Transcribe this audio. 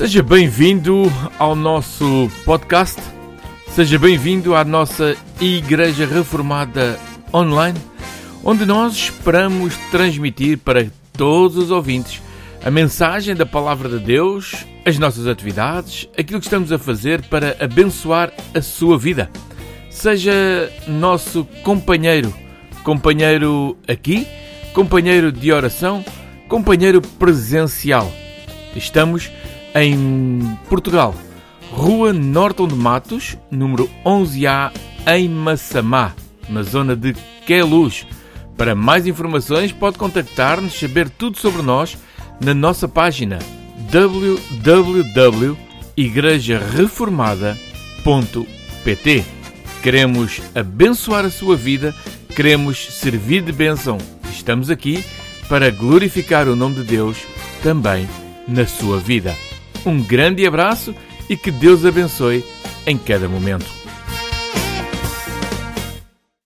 Seja bem-vindo ao nosso podcast. Seja bem-vindo à nossa Igreja Reformada Online, onde nós esperamos transmitir para todos os ouvintes a mensagem da Palavra de Deus, as nossas atividades, aquilo que estamos a fazer para abençoar a sua vida. Seja nosso companheiro, companheiro aqui, companheiro de oração, companheiro presencial. Estamos em Portugal, Rua Norton de Matos, número 11A, em Massamá, na zona de Queluz. Para mais informações, pode contactar-nos, saber tudo sobre nós na nossa página www.igrejareformada.pt. Queremos abençoar a sua vida, queremos servir de bênção. Estamos aqui para glorificar o nome de Deus também na sua vida. Um grande abraço e que Deus abençoe em cada momento.